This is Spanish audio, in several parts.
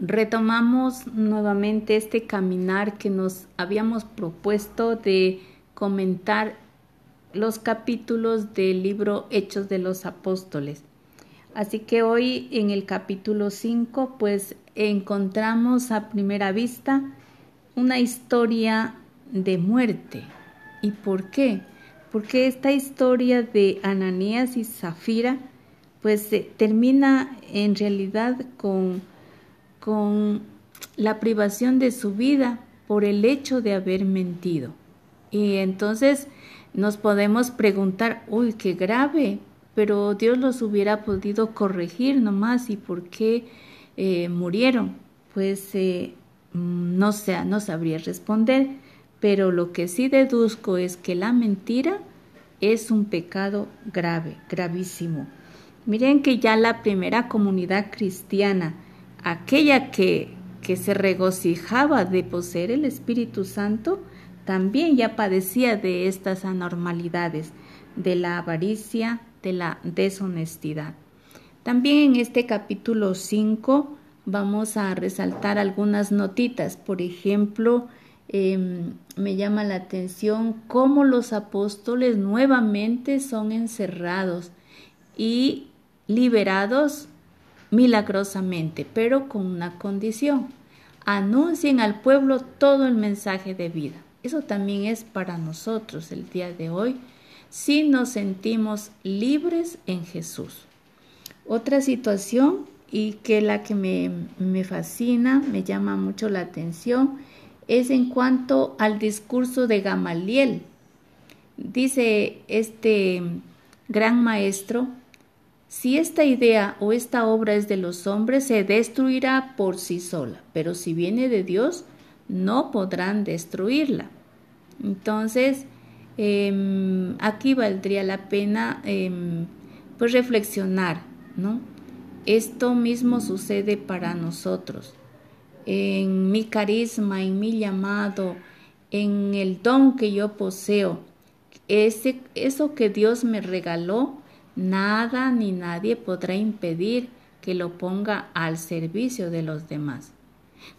retomamos nuevamente este caminar que nos habíamos propuesto de comentar los capítulos del libro Hechos de los Apóstoles. Así que hoy en el capítulo 5 pues encontramos a primera vista una historia de muerte. ¿Y por qué? Porque esta historia de Ananías y Zafira pues termina en realidad con, con la privación de su vida por el hecho de haber mentido. Y entonces nos podemos preguntar, uy, qué grave, pero Dios los hubiera podido corregir nomás y por qué eh, murieron. Pues eh, no, sé, no sabría responder, pero lo que sí deduzco es que la mentira es un pecado grave, gravísimo. Miren que ya la primera comunidad cristiana, aquella que, que se regocijaba de poseer el Espíritu Santo, también ya padecía de estas anormalidades, de la avaricia, de la deshonestidad. También en este capítulo 5 vamos a resaltar algunas notitas. Por ejemplo, em, me llama la atención cómo los apóstoles nuevamente son encerrados y liberados milagrosamente, pero con una condición. Anuncien al pueblo todo el mensaje de vida. Eso también es para nosotros el día de hoy si nos sentimos libres en Jesús. Otra situación y que la que me, me fascina, me llama mucho la atención, es en cuanto al discurso de Gamaliel. Dice este gran maestro, si esta idea o esta obra es de los hombres, se destruirá por sí sola, pero si viene de Dios, no podrán destruirla. Entonces, em, aquí valdría la pena em, pues reflexionar, ¿no? Esto mismo sucede para nosotros. En mi carisma, en mi llamado, en el don que yo poseo, ese, eso que Dios me regaló, nada ni nadie podrá impedir que lo ponga al servicio de los demás.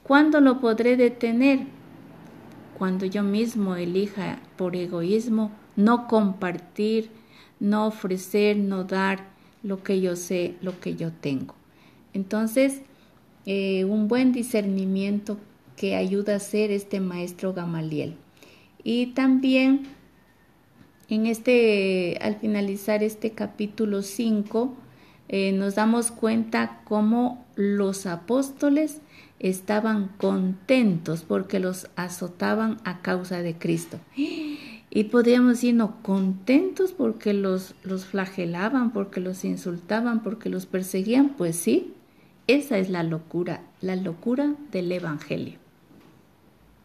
¿Cuándo lo podré detener? Cuando yo mismo elija por egoísmo no compartir, no ofrecer, no dar lo que yo sé, lo que yo tengo. Entonces, eh, un buen discernimiento que ayuda a ser este maestro Gamaliel. Y también en este, al finalizar este capítulo 5, eh, nos damos cuenta cómo los apóstoles estaban contentos porque los azotaban a causa de Cristo. Y podríamos decir, no, contentos porque los, los flagelaban, porque los insultaban, porque los perseguían. Pues sí, esa es la locura, la locura del Evangelio.